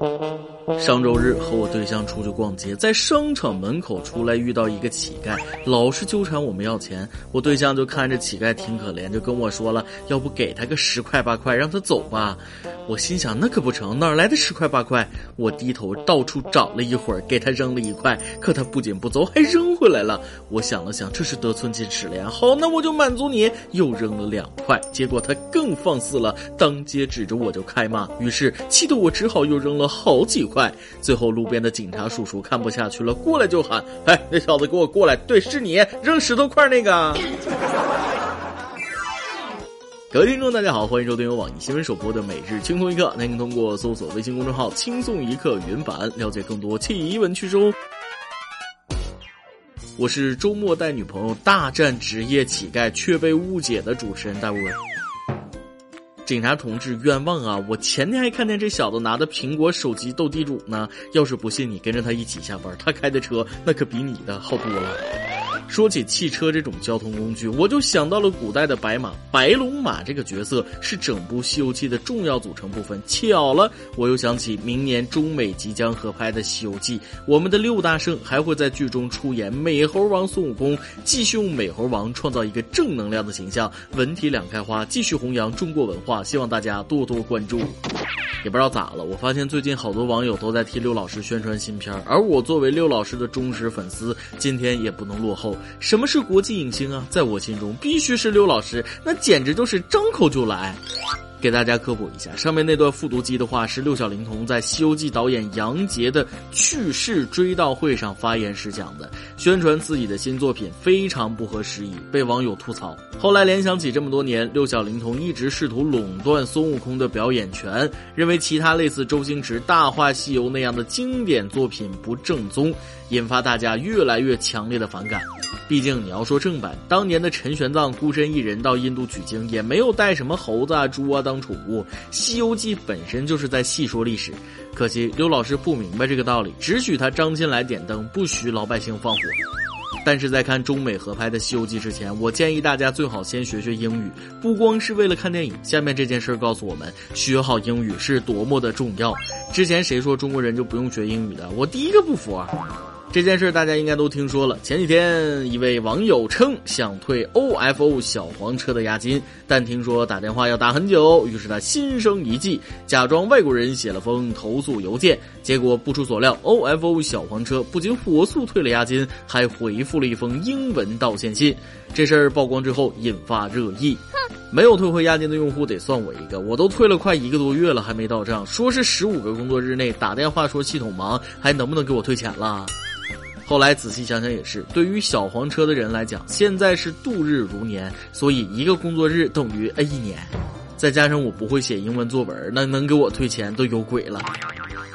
Thank you. 上周日和我对象出去逛街，在商场门口出来遇到一个乞丐，老是纠缠我们要钱。我对象就看着乞丐挺可怜，就跟我说了，要不给他个十块八块，让他走吧。我心想那可不成，哪来的十块八块？我低头到处找了一会儿，给他扔了一块，可他不仅不走，还扔回来了。我想了想，这是得寸进尺了呀。好，那我就满足你，又扔了两块。结果他更放肆了，当街指着我就开骂。于是气得我只好又扔了好几块。快最后，路边的警察叔叔看不下去了，过来就喊：“哎，那小子给我过来！对，是你扔石头块那个。”各位听众，大家好，欢迎收听由网易新闻首播的《每日轻松一刻》，您通过搜索微信公众号“轻松一刻”原版了解更多奇闻趣事哦。我是周末带女朋友大战职业乞丐却被误解的主持人大卫。警察同志，冤枉啊！我前天还看见这小子拿着苹果手机斗地主呢。要是不信，你跟着他一起下班，他开的车那可比你的好多了。说起汽车这种交通工具，我就想到了古代的白马。白龙马这个角色是整部《西游记》的重要组成部分。巧了，我又想起明年中美即将合拍的《西游记》，我们的六大圣还会在剧中出演美猴王孙悟空，继续用美猴王创造一个正能量的形象，文体两开花，继续弘扬中国文化。希望大家多多关注。也不知道咋了，我发现最近好多网友都在替六老师宣传新片而我作为六老师的忠实粉丝，今天也不能落后。什么是国际影星啊？在我心中，必须是刘老师，那简直就是张口就来。给大家科普一下，上面那段复读机的话是六小龄童在《西游记》导演杨洁的去世追悼会上发言时讲的，宣传自己的新作品非常不合时宜，被网友吐槽。后来联想起这么多年，六小龄童一直试图垄断孙悟空的表演权，认为其他类似周星驰《大话西游》那样的经典作品不正宗，引发大家越来越强烈的反感。毕竟你要说正版，当年的陈玄奘孤身一人到印度取经，也没有带什么猴子啊、猪啊当宠物。《西游记》本身就是在细说历史，可惜刘老师不明白这个道理，只许他张进来点灯，不许老百姓放火。但是在看中美合拍的《西游记》之前，我建议大家最好先学学英语，不光是为了看电影。下面这件事告诉我们，学好英语是多么的重要。之前谁说中国人就不用学英语的？我第一个不服啊！这件事大家应该都听说了。前几天，一位网友称想退 OFO 小黄车的押金，但听说打电话要打很久，于是他心生一计，假装外国人写了封投诉邮件。结果不出所料，OFO 小黄车不仅火速退了押金，还回复了一封英文道歉信。这事儿曝光之后，引发热议。没有退回押金的用户得算我一个，我都退了快一个多月了，还没到账。说是十五个工作日内打电话说系统忙，还能不能给我退钱了？后来仔细想想也是，对于小黄车的人来讲，现在是度日如年，所以一个工作日等于 A 一年，再加上我不会写英文作文，那能给我退钱都有鬼了。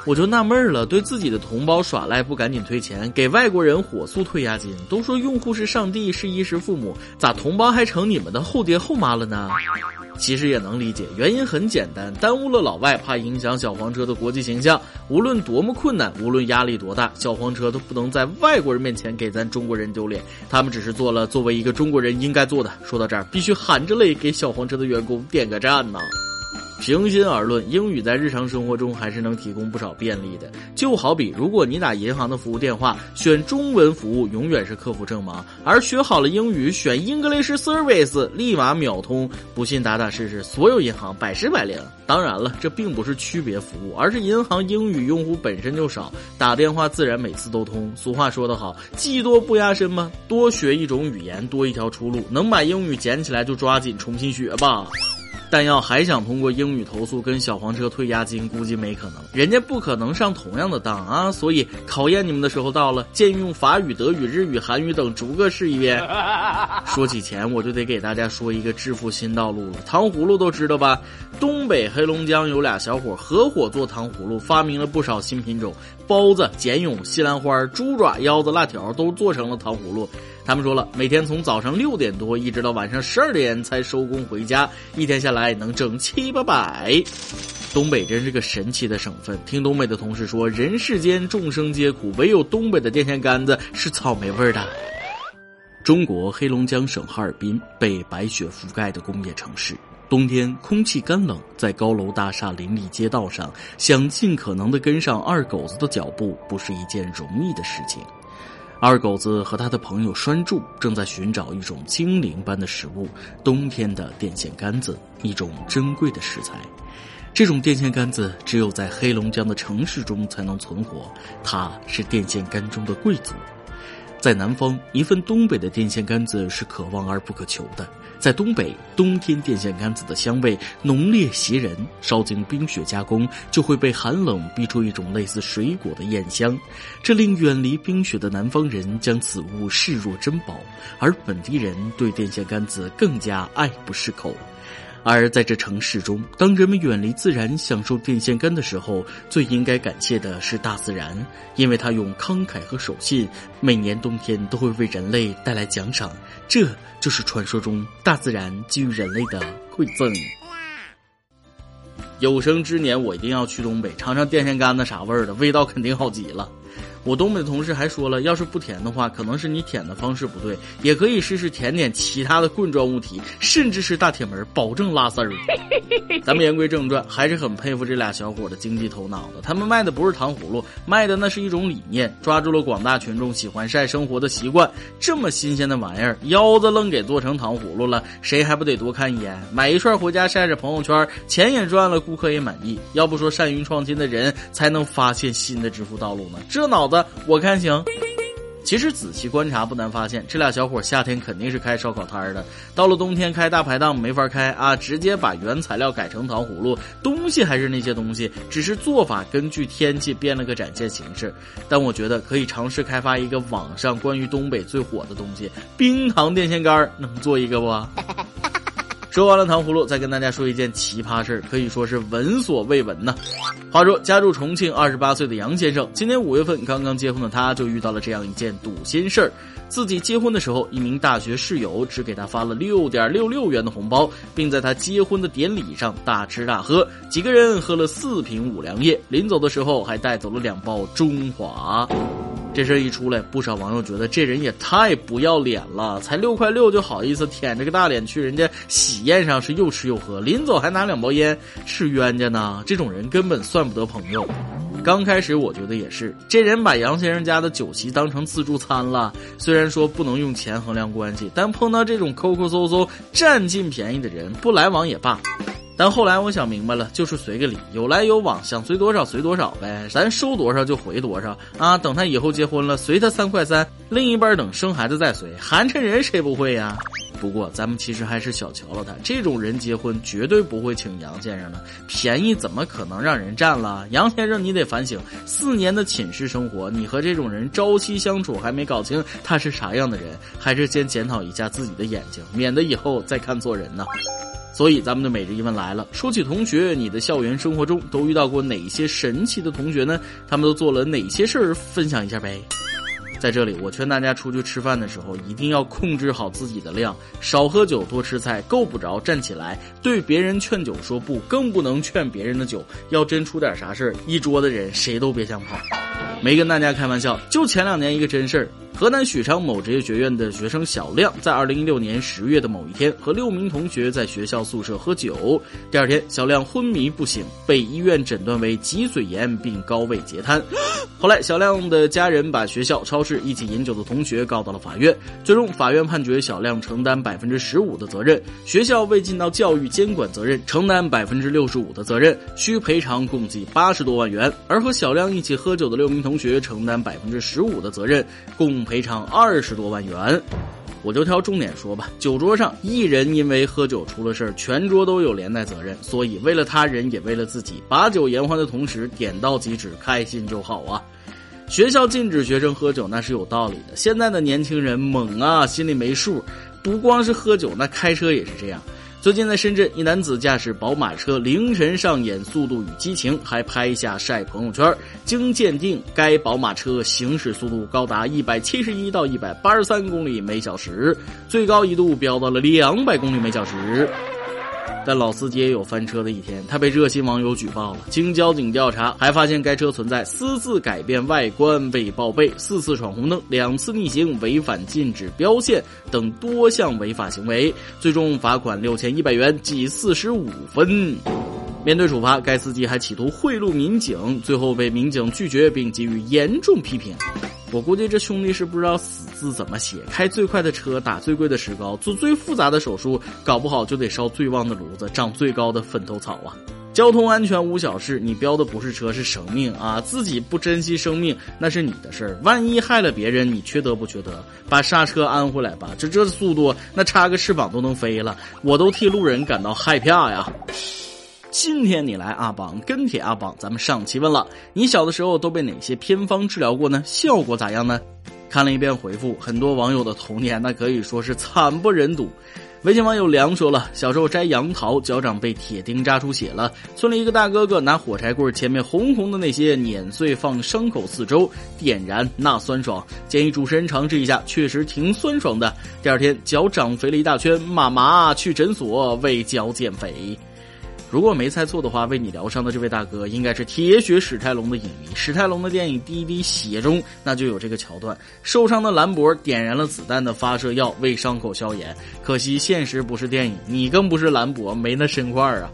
我就纳闷了，对自己的同胞耍赖不赶紧退钱，给外国人火速退押金？都说用户是上帝，是衣食父母，咋同胞还成你们的后爹后妈了呢？其实也能理解，原因很简单，耽误了老外，怕影响小黄车的国际形象。无论多么困难，无论压力多大，小黄车都不能在外国人面前给咱中国人丢脸。他们只是做了作为一个中国人应该做的。说到这儿，必须含着泪给小黄车的员工点个赞呐！平心而论，英语在日常生活中还是能提供不少便利的。就好比，如果你打银行的服务电话，选中文服务永远是客服正忙；而学好了英语，选 English Service 立马秒通。不信打打试试，所有银行百试百灵。当然了，这并不是区别服务，而是银行英语用户本身就少，打电话自然每次都通。俗话说得好，技多不压身嘛，多学一种语言，多一条出路。能把英语捡起来就抓紧重新学吧。但要还想通过英语投诉跟小黄车退押金，估计没可能，人家不可能上同样的当啊！所以考验你们的时候到了，建议用法语、德语、日语、韩语等逐个试一遍。说起钱，我就得给大家说一个致富新道路了。糖葫芦都知道吧？东北黑龙江有俩小伙合伙做糖葫芦，发明了不少新品种，包子、茧蛹、西兰花、猪爪、腰子、辣条都做成了糖葫芦。他们说了，每天从早上六点多一直到晚上十二点才收工回家，一天下来还能挣七八百。东北真是个神奇的省份。听东北的同事说，人世间众生皆苦，唯有东北的电线杆子是草莓味的。中国黑龙江省哈尔滨被白雪覆盖的工业城市，冬天空气干冷，在高楼大厦林立街道上，想尽可能的跟上二狗子的脚步，不是一件容易的事情。二狗子和他的朋友栓柱正在寻找一种精灵般的食物——冬天的电线杆子，一种珍贵的食材。这种电线杆子只有在黑龙江的城市中才能存活，它是电线杆中的贵族。在南方，一份东北的电线杆子是可望而不可求的。在东北，冬天电线杆子的香味浓烈袭人，烧经冰雪加工，就会被寒冷逼出一种类似水果的艳香，这令远离冰雪的南方人将此物视若珍宝，而本地人对电线杆子更加爱不释口。而在这城市中，当人们远离自然，享受电线杆的时候，最应该感谢的是大自然，因为它用慷慨和守信，每年冬天都会为人类带来奖赏。这就是传说中大自然给予人类的馈赠。有生之年，我一定要去东北尝尝电线杆子啥味儿的，味道肯定好极了。我东北的同事还说了，要是不甜的话，可能是你舔的方式不对，也可以试试舔舔其他的棍状物体，甚至是大铁门，保证拉丝儿。咱们言归正传，还是很佩服这俩小伙的经济头脑的。他们卖的不是糖葫芦，卖的那是一种理念，抓住了广大群众喜欢晒生活的习惯。这么新鲜的玩意儿，腰子愣给做成糖葫芦了，谁还不得多看一眼？买一串回家晒晒朋友圈，钱也赚了，顾客也满意。要不说善于创新的人才能发现新的致富道路呢？这脑。我看行。其实仔细观察，不难发现，这俩小伙夏天肯定是开烧烤摊的，到了冬天开大排档没法开啊，直接把原材料改成糖葫芦，东西还是那些东西，只是做法根据天气变了个展现形式。但我觉得可以尝试开发一个网上关于东北最火的东西——冰糖电线杆，能做一个不？说完了糖葫芦，再跟大家说一件奇葩事儿，可以说是闻所未闻呐。话说，家住重庆二十八岁的杨先生，今年五月份刚刚结婚的他，就遇到了这样一件堵心事儿：自己结婚的时候，一名大学室友只给他发了六点六六元的红包，并在他结婚的典礼上大吃大喝，几个人喝了四瓶五粮液，临走的时候还带走了两包中华。这事一出来，不少网友觉得这人也太不要脸了，才六块六就好意思舔着个大脸去人家喜宴上是又吃又喝，临走还拿两包烟，是冤家呢。这种人根本算不得朋友。刚开始我觉得也是，这人把杨先生家的酒席当成自助餐了。虽然说不能用钱衡量关系，但碰到这种抠抠搜搜、占尽便宜的人，不来往也罢。但后来我想明白了，就是随个礼，有来有往，想随多少随多少呗，咱收多少就回多少啊。等他以后结婚了，随他三块三，另一半等生孩子再随，寒碜人谁不会呀？不过咱们其实还是小瞧了他，这种人结婚绝对不会请杨先生的，便宜怎么可能让人占了？杨先生你得反省，四年的寝室生活，你和这种人朝夕相处还没搞清他是啥样的人，还是先检讨一下自己的眼睛，免得以后再看错人呢。所以，咱们的每日一问来了。说起同学，你的校园生活中都遇到过哪些神奇的同学呢？他们都做了哪些事儿？分享一下呗。在这里，我劝大家出去吃饭的时候，一定要控制好自己的量，少喝酒，多吃菜，够不着站起来。对别人劝酒说不，更不能劝别人的酒。要真出点啥事儿，一桌的人谁都别想跑。没跟大家开玩笑，就前两年一个真事儿。河南许昌某职业学院的学生小亮，在二零一六年十月的某一天，和六名同学在学校宿舍喝酒。第二天，小亮昏迷不醒，被医院诊断为脊髓炎并高位截瘫。后来，小亮的家人把学校、超市一起饮酒的同学告到了法院。最终，法院判决小亮承担百分之十五的责任，学校未尽到教育监管责任，承担百分之六十五的责任，需赔偿共计八十多万元。而和小亮一起喝酒的六名同学承担百分之十五的责任，共赔偿二十多万元，我就挑重点说吧。酒桌上一人因为喝酒出了事儿，全桌都有连带责任。所以为了他人也为了自己，把酒言欢的同时点到即止，开心就好啊。学校禁止学生喝酒那是有道理的。现在的年轻人猛啊，心里没数，不光是喝酒，那开车也是这样。最近在深圳，一男子驾驶宝马车凌晨上演《速度与激情》，还拍下晒朋友圈。经鉴定，该宝马车行驶速度高达一百七十一到一百八十三公里每小时，最高一度飙到了两百公里每小时。但老司机也有翻车的一天，他被热心网友举报了。经交警调查，还发现该车存在私自改变外观、未报备、四次闯红灯、两次逆行、违反禁止标线等多项违法行为，最终罚款六千一百元，记四十五分。面对处罚，该司机还企图贿赂民警，最后被民警拒绝并给予严重批评。我估计这兄弟是不知道死字怎么写，开最快的车，打最贵的石膏，做最复杂的手术，搞不好就得烧最旺的炉子，长最高的坟头草啊！交通安全无小事，你标的不是车是生命啊！自己不珍惜生命那是你的事儿，万一害了别人，你缺德不缺德？把刹车安回来吧，这这速度，那插个翅膀都能飞了，我都替路人感到害怕呀！今天你来阿榜跟帖阿榜，咱们上期问了，你小的时候都被哪些偏方治疗过呢？效果咋样呢？看了一遍回复，很多网友的童年那可以说是惨不忍睹。微信网友梁说了，小时候摘杨桃，脚掌被铁钉扎出血了，村里一个大哥哥拿火柴棍前面红红的那些碾碎，放伤口四周点燃，那酸爽。建议主持人尝试一下，确实挺酸爽的。第二天脚长肥了一大圈，妈妈去诊所为脚减肥。如果没猜错的话，为你疗伤的这位大哥应该是铁血史泰龙的影迷。史泰龙的电影《滴滴血》中，那就有这个桥段：受伤的兰博点燃了子弹的发射药，为伤口消炎。可惜现实不是电影，你更不是兰博，没那身块啊。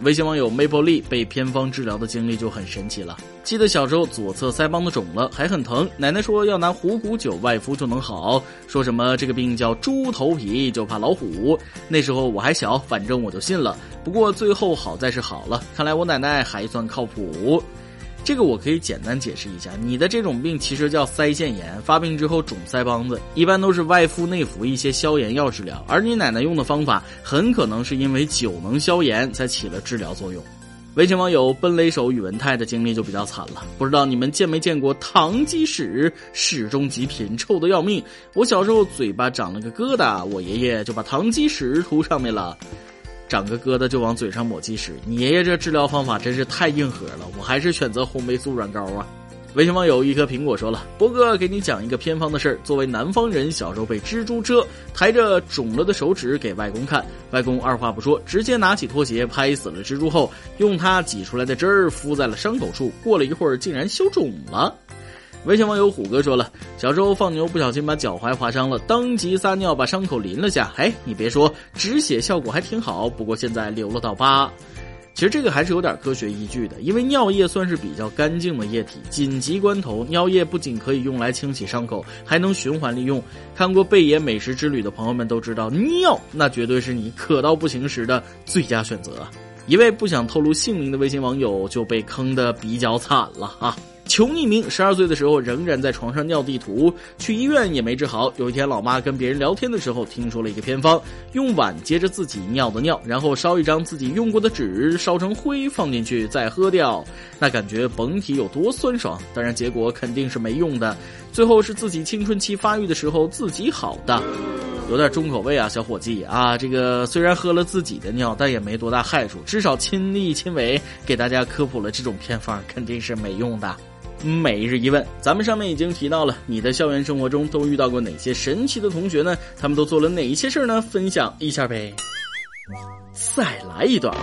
微信网友 Maple Lee 被偏方治疗的经历就很神奇了。记得小时候左侧腮帮子肿了，还很疼，奶奶说要拿虎骨酒外敷就能好，说什么这个病叫猪头皮，就怕老虎。那时候我还小，反正我就信了。不过最后好在是好了，看来我奶奶还算靠谱。这个我可以简单解释一下，你的这种病其实叫腮腺炎，发病之后肿腮帮子，一般都是外敷内服一些消炎药治疗。而你奶奶用的方法，很可能是因为酒能消炎才起了治疗作用。微信网友奔雷手宇文泰的经历就比较惨了，不知道你们见没见过糖鸡屎，屎中极品，臭的要命。我小时候嘴巴长了个疙瘩，我爷爷就把糖鸡屎涂上面了。长个疙瘩就往嘴上抹鸡屎，你爷爷这治疗方法真是太硬核了，我还是选择红霉素软膏啊。微信网友一颗苹果说了，博哥给你讲一个偏方的事儿。作为南方人，小时候被蜘蛛蛰，抬着肿了的手指给外公看，外公二话不说，直接拿起拖鞋拍死了蜘蛛后，用它挤出来的汁儿敷在了伤口处，过了一会儿竟然消肿了。微信网友虎哥说了，小时候放牛不小心把脚踝划伤了，当即撒尿把伤口淋了下。哎，你别说，止血效果还挺好。不过现在留了道疤。其实这个还是有点科学依据的，因为尿液算是比较干净的液体，紧急关头，尿液不仅可以用来清洗伤口，还能循环利用。看过贝爷美食之旅的朋友们都知道，尿那绝对是你渴到不行时的最佳选择。一位不想透露姓名的微信网友就被坑的比较惨了啊。求匿名，十二岁的时候仍然在床上尿地图，去医院也没治好。有一天，老妈跟别人聊天的时候，听说了一个偏方：用碗接着自己尿的尿，然后烧一张自己用过的纸，烧成灰放进去，再喝掉。那感觉甭提有多酸爽。当然，结果肯定是没用的。最后是自己青春期发育的时候自己好的，有点重口味啊，小伙计啊！这个虽然喝了自己的尿，但也没多大害处，至少亲力亲为给大家科普了这种偏方，肯定是没用的。每日一问，咱们上面已经提到了，你的校园生活中都遇到过哪些神奇的同学呢？他们都做了哪些事儿呢？分享一下呗。再来一段。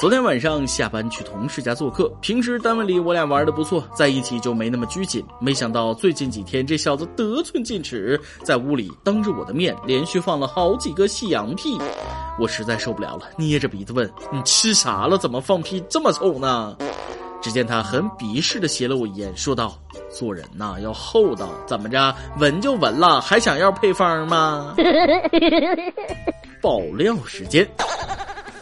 昨天晚上下班去同事家做客，平时单位里我俩玩的不错，在一起就没那么拘谨。没想到最近几天这小子得寸进尺，在屋里当着我的面连续放了好几个西洋屁，我实在受不了了，捏着鼻子问：“你吃啥了？怎么放屁这么臭呢？”只见他很鄙视的斜了我一眼，说道：“做人呐要厚道，怎么着？闻就闻了，还想要配方吗？” 爆料时间。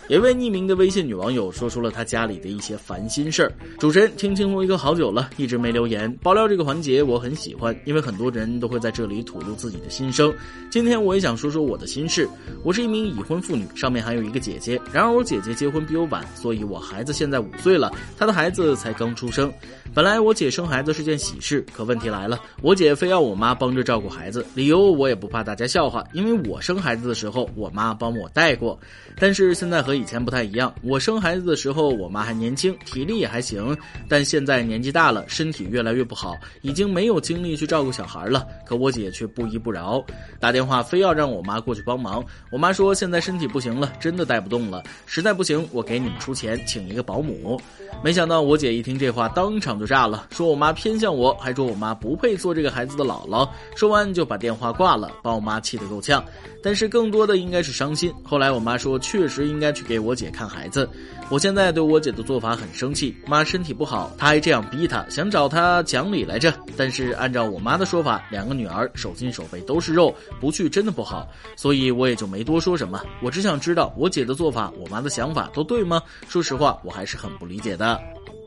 一位匿名的微信女网友说出了她家里的一些烦心事儿。主持人听清风一个好久了，一直没留言。爆料这个环节我很喜欢，因为很多人都会在这里吐露自己的心声。今天我也想说说我的心事。我是一名已婚妇女，上面还有一个姐姐。然而我姐姐结婚比我晚，所以我孩子现在五岁了，她的孩子才刚出生。本来我姐生孩子是件喜事，可问题来了，我姐非要我妈帮着照顾孩子，理由我也不怕大家笑话，因为我生孩子的时候我妈帮我带过。但是现在和以前不太一样。我生孩子的时候，我妈还年轻，体力也还行，但现在年纪大了，身体越来越不好，已经没有精力去照顾小孩了。可我姐却不依不饶，打电话非要让我妈过去帮忙。我妈说现在身体不行了，真的带不动了，实在不行我给你们出钱请一个保姆。没想到我姐一听这话，当场就炸了，说我妈偏向我，还说我妈不配做这个孩子的姥姥。说完就把电话挂了，把我妈气得够呛。但是更多的应该是伤心。后来我妈说，确实应该去给我姐看孩子。我现在对我姐的做法很生气，妈身体不好，她还这样逼她，想找她讲理来着。但是按照我妈的说法，两个女儿手心手背都是肉，不去真的不好，所以我也就没多说什么。我只想知道我姐的做法，我妈的想法都对吗？说实话，我还是很不理解的。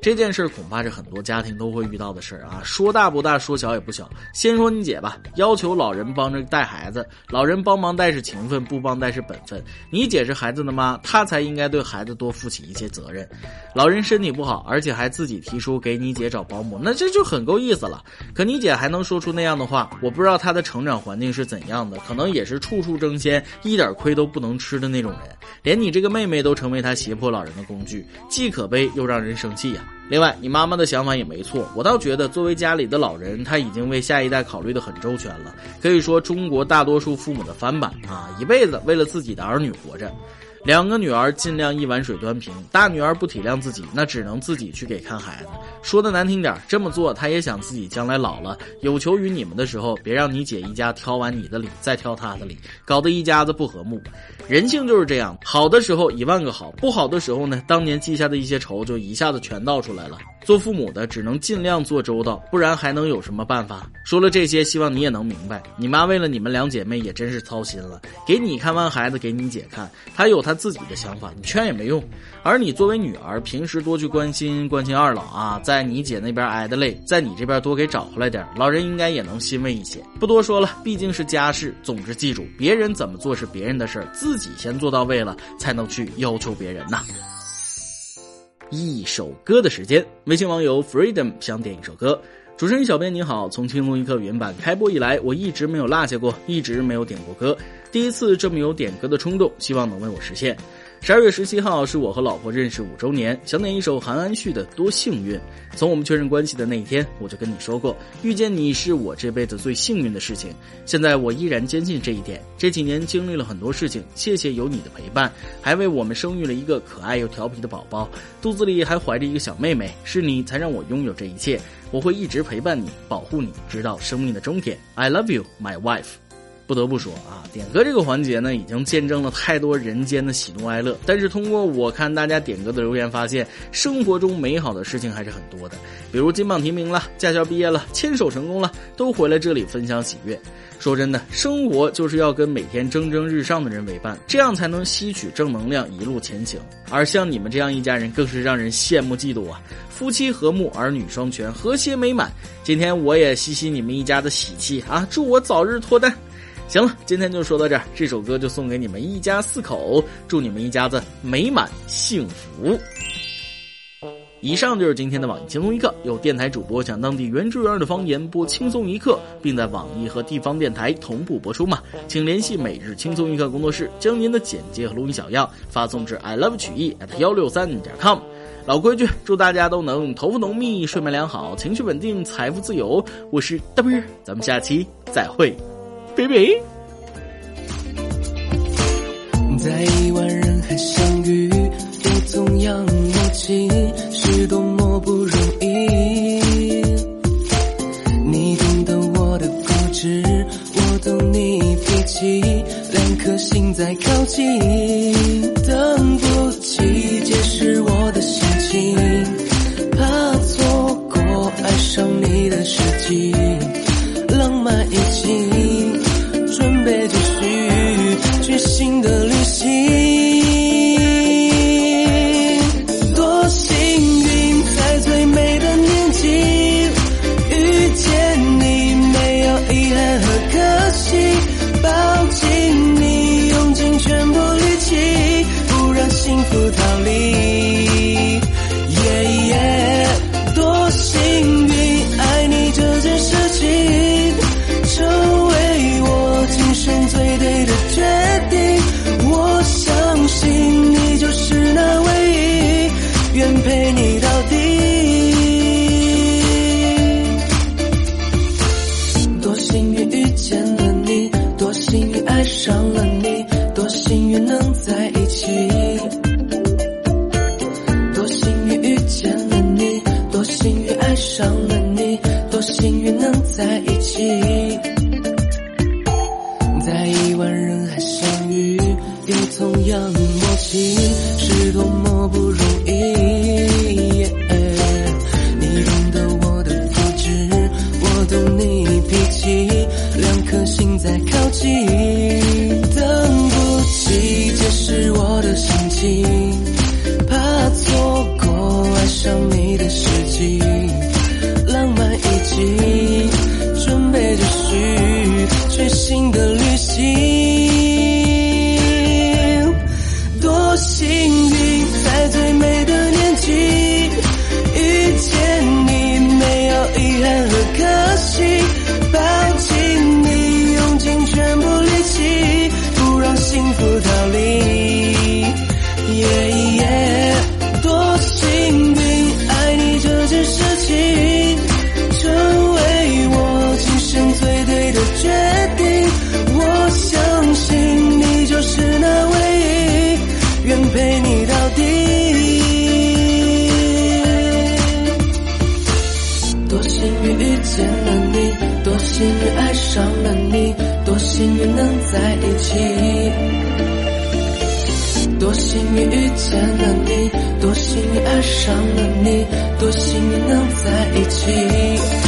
这件事恐怕是很多家庭都会遇到的事儿啊，说大不大，说小也不小。先说你姐吧，要求老人帮着带孩子，老人帮忙带是情分，不帮带是本分。你姐是孩子的妈，她才应该对孩子多负起一些责任。老人身体不好，而且还自己提出给你姐找保姆，那这就很够意思了。可你姐还能说出那样的话，我不知道她的成长环境是怎样的，可能也是处处争先，一点亏都不能吃的那种人。连你这个妹妹都成为她胁迫老人的工具，既可悲又让人生气呀。另外，你妈妈的想法也没错，我倒觉得作为家里的老人，他已经为下一代考虑的很周全了，可以说中国大多数父母的翻版啊，一辈子为了自己的儿女活着。两个女儿尽量一碗水端平，大女儿不体谅自己，那只能自己去给看孩子。说的难听点，这么做她也想自己将来老了有求于你们的时候，别让你姐一家挑完你的理，再挑她的理，搞得一家子不和睦。人性就是这样，好的时候一万个好，不好的时候呢，当年记下的一些仇就一下子全倒出来了。做父母的只能尽量做周到，不然还能有什么办法？说了这些，希望你也能明白，你妈为了你们两姐妹也真是操心了。给你看完孩子，给你姐看，她有她他自己的想法，你劝也没用。而你作为女儿，平时多去关心关心二老啊，在你姐那边挨的累，在你这边多给找回来点，老人应该也能欣慰一些。不多说了，毕竟是家事。总之记住，别人怎么做是别人的事儿，自己先做到位了，才能去要求别人呐。一首歌的时间，微信网友 Freedom 想点一首歌。主持人小编你好，从轻松一刻原版开播以来，我一直没有落下过，一直没有点过歌。第一次这么有点歌的冲动，希望能为我实现。十二月十七号是我和老婆认识五周年，想点一首韩安旭的《多幸运》。从我们确认关系的那一天，我就跟你说过，遇见你是我这辈子最幸运的事情。现在我依然坚信这一点。这几年经历了很多事情，谢谢有你的陪伴，还为我们生育了一个可爱又调皮的宝宝，肚子里还怀着一个小妹妹。是你才让我拥有这一切，我会一直陪伴你，保护你，直到生命的终点。I love you, my wife. 不得不说啊，点歌这个环节呢，已经见证了太多人间的喜怒哀乐。但是通过我看大家点歌的留言，发现生活中美好的事情还是很多的。比如金榜题名了，驾校毕业了，牵手成功了，都回来这里分享喜悦。说真的，生活就是要跟每天蒸蒸日上的人为伴，这样才能吸取正能量，一路前行。而像你们这样一家人，更是让人羡慕嫉妒啊！夫妻和睦，儿女双全，和谐美满。今天我也吸吸你们一家的喜气啊！祝我早日脱单。行了，今天就说到这儿，这首歌就送给你们一家四口，祝你们一家子美满幸福。以上就是今天的网易轻松一刻，有电台主播讲当地原汁原味的方言播轻松一刻，并在网易和地方电台同步播出嘛？请联系每日轻松一刻工作室，将您的简介和录音小样发送至 i love 曲艺 at 幺六三点 com。老规矩，祝大家都能头发浓密、睡眠良好、情绪稳定、财富自由。我是大兵，咱们下期再会。baby。在亿万人海相遇，有同样默契，是多么不容易。你懂得我的固执，我懂你脾气，两颗心在靠近，上了 see. 上了你，多幸运能在一起。多幸运遇见了你，多幸运爱上了你，多幸运能在一起。